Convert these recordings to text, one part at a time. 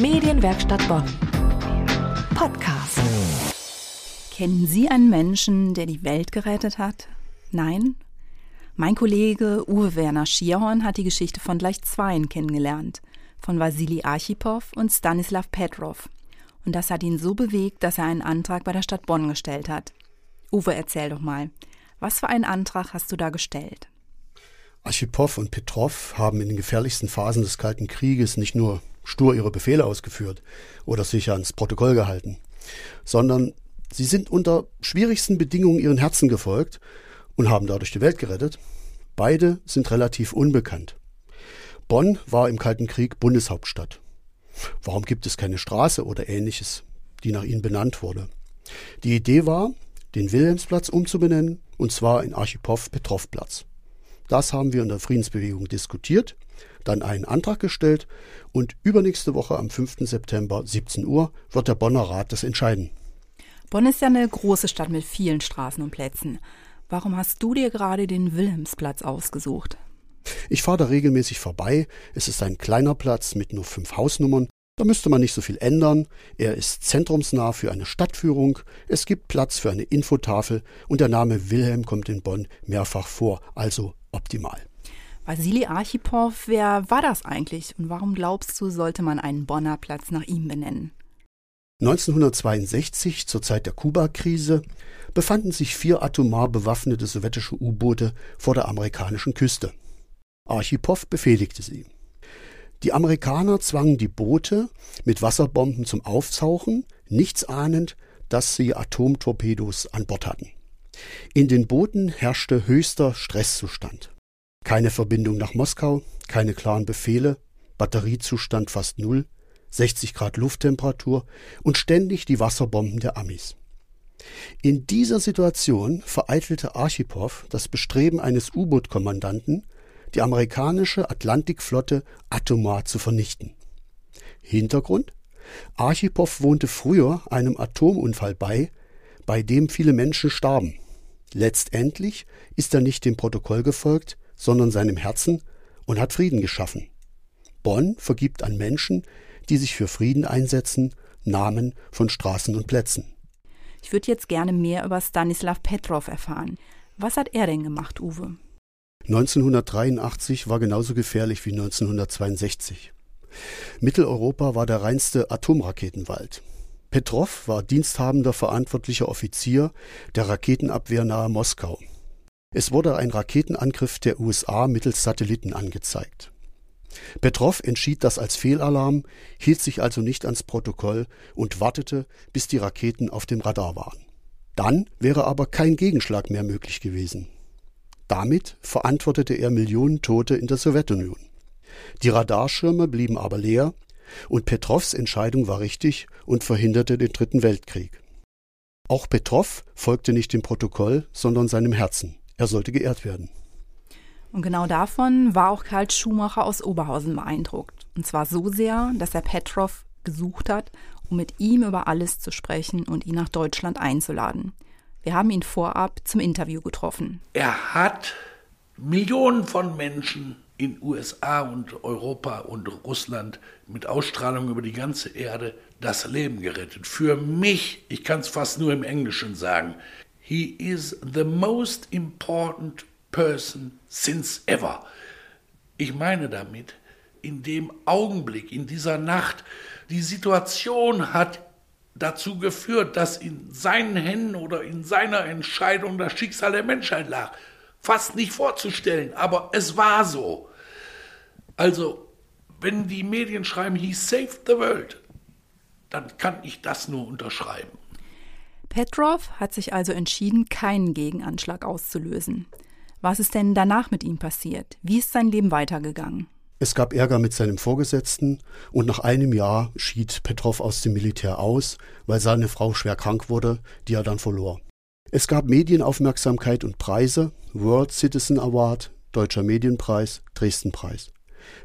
Medienwerkstatt Bonn. Podcast. Kennen Sie einen Menschen, der die Welt gerettet hat? Nein? Mein Kollege Uwe Werner Schierhorn hat die Geschichte von gleich zweien kennengelernt. Von Vasili Archipow und Stanislav Petrov. Und das hat ihn so bewegt, dass er einen Antrag bei der Stadt Bonn gestellt hat. Uwe, erzähl doch mal. Was für einen Antrag hast du da gestellt? Archipow und Petrov haben in den gefährlichsten Phasen des Kalten Krieges nicht nur stur ihre Befehle ausgeführt oder sich ans Protokoll gehalten, sondern sie sind unter schwierigsten Bedingungen ihren Herzen gefolgt und haben dadurch die Welt gerettet. Beide sind relativ unbekannt. Bonn war im Kalten Krieg Bundeshauptstadt. Warum gibt es keine Straße oder ähnliches, die nach ihnen benannt wurde? Die Idee war, den Wilhelmsplatz umzubenennen, und zwar in Archipow-Petrov-Platz. Das haben wir in der Friedensbewegung diskutiert, dann einen Antrag gestellt und übernächste Woche am 5. September 17 Uhr wird der Bonner Rat das entscheiden. Bonn ist ja eine große Stadt mit vielen Straßen und Plätzen. Warum hast du dir gerade den Wilhelmsplatz ausgesucht? Ich fahre da regelmäßig vorbei. Es ist ein kleiner Platz mit nur fünf Hausnummern da müsste man nicht so viel ändern. Er ist zentrumsnah für eine Stadtführung. Es gibt Platz für eine Infotafel und der Name Wilhelm kommt in Bonn mehrfach vor, also optimal. Vasili Archipow, wer war das eigentlich und warum glaubst du, sollte man einen Bonner Platz nach ihm benennen? 1962, zur Zeit der Kuba-Krise, befanden sich vier atomar bewaffnete sowjetische U-Boote vor der amerikanischen Küste. Archipow befehligte sie. Die Amerikaner zwangen die Boote mit Wasserbomben zum Auftauchen, nichts ahnend, dass sie Atomtorpedos an Bord hatten. In den Booten herrschte höchster Stresszustand. Keine Verbindung nach Moskau, keine klaren Befehle, Batteriezustand fast null, 60 Grad Lufttemperatur und ständig die Wasserbomben der Amis. In dieser Situation vereitelte Archipow das Bestreben eines U-Boot-Kommandanten, die amerikanische Atlantikflotte atomar zu vernichten. Hintergrund? Archipow wohnte früher einem Atomunfall bei, bei dem viele Menschen starben. Letztendlich ist er nicht dem Protokoll gefolgt, sondern seinem Herzen und hat Frieden geschaffen. Bonn vergibt an Menschen, die sich für Frieden einsetzen, Namen von Straßen und Plätzen. Ich würde jetzt gerne mehr über Stanislav Petrov erfahren. Was hat er denn gemacht, Uwe? 1983 war genauso gefährlich wie 1962. Mitteleuropa war der reinste Atomraketenwald. Petrov war diensthabender verantwortlicher Offizier der Raketenabwehr nahe Moskau. Es wurde ein Raketenangriff der USA mittels Satelliten angezeigt. Petrov entschied das als Fehlalarm, hielt sich also nicht ans Protokoll und wartete, bis die Raketen auf dem Radar waren. Dann wäre aber kein Gegenschlag mehr möglich gewesen. Damit verantwortete er Millionen Tote in der Sowjetunion. Die Radarschirme blieben aber leer und Petrovs Entscheidung war richtig und verhinderte den Dritten Weltkrieg. Auch Petrov folgte nicht dem Protokoll, sondern seinem Herzen. Er sollte geehrt werden. Und genau davon war auch Karl Schumacher aus Oberhausen beeindruckt. Und zwar so sehr, dass er Petrov gesucht hat, um mit ihm über alles zu sprechen und ihn nach Deutschland einzuladen. Wir haben ihn vorab zum Interview getroffen. Er hat Millionen von Menschen in USA und Europa und Russland mit Ausstrahlung über die ganze Erde das Leben gerettet. Für mich, ich kann es fast nur im Englischen sagen, he is the most important person since ever. Ich meine damit, in dem Augenblick, in dieser Nacht, die Situation hat dazu geführt, dass in seinen Händen oder in seiner Entscheidung das Schicksal der Menschheit lag. Fast nicht vorzustellen, aber es war so. Also, wenn die Medien schreiben, he saved the world, dann kann ich das nur unterschreiben. Petrov hat sich also entschieden, keinen Gegenanschlag auszulösen. Was ist denn danach mit ihm passiert? Wie ist sein Leben weitergegangen? Es gab Ärger mit seinem Vorgesetzten und nach einem Jahr schied Petrov aus dem Militär aus, weil seine Frau schwer krank wurde, die er dann verlor. Es gab Medienaufmerksamkeit und Preise, World Citizen Award, Deutscher Medienpreis, Dresdenpreis.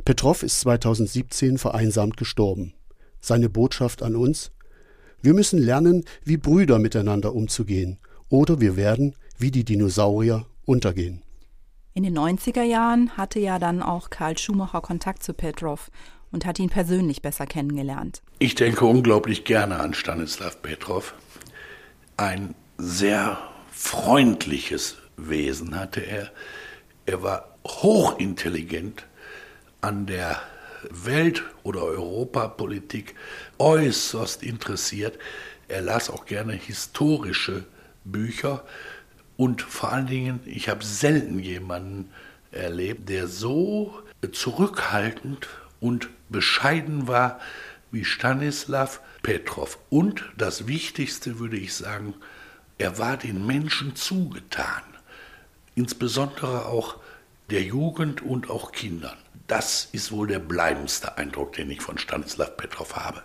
Petrov ist 2017 vereinsamt gestorben. Seine Botschaft an uns? Wir müssen lernen, wie Brüder miteinander umzugehen, oder wir werden, wie die Dinosaurier, untergehen. In den 90er Jahren hatte ja dann auch Karl Schumacher Kontakt zu Petrov und hat ihn persönlich besser kennengelernt. Ich denke unglaublich gerne an Stanislav Petrov. Ein sehr freundliches Wesen hatte er. Er war hochintelligent an der Welt- oder Europapolitik äußerst interessiert. Er las auch gerne historische Bücher und vor allen Dingen, ich habe selten jemanden erlebt, der so zurückhaltend und bescheiden war wie Stanislav Petrov. Und das Wichtigste würde ich sagen, er war den Menschen zugetan, insbesondere auch der Jugend und auch Kindern. Das ist wohl der bleibendste Eindruck, den ich von Stanislav Petrov habe.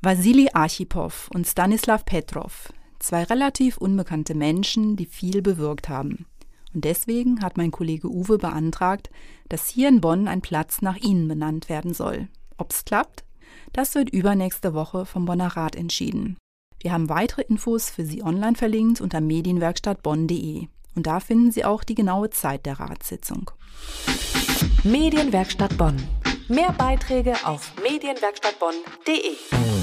Wassili Archipow und Stanislav Petrov, zwei relativ unbekannte Menschen, die viel bewirkt haben. Und deswegen hat mein Kollege Uwe beantragt, dass hier in Bonn ein Platz nach ihnen benannt werden soll. Ob's klappt? Das wird übernächste Woche vom Bonner Rat entschieden. Wir haben weitere Infos für Sie online verlinkt unter medienwerkstattbonn.de. Und da finden Sie auch die genaue Zeit der Ratssitzung. Medienwerkstatt Bonn. Mehr Beiträge auf medienwerkstattbonn.de.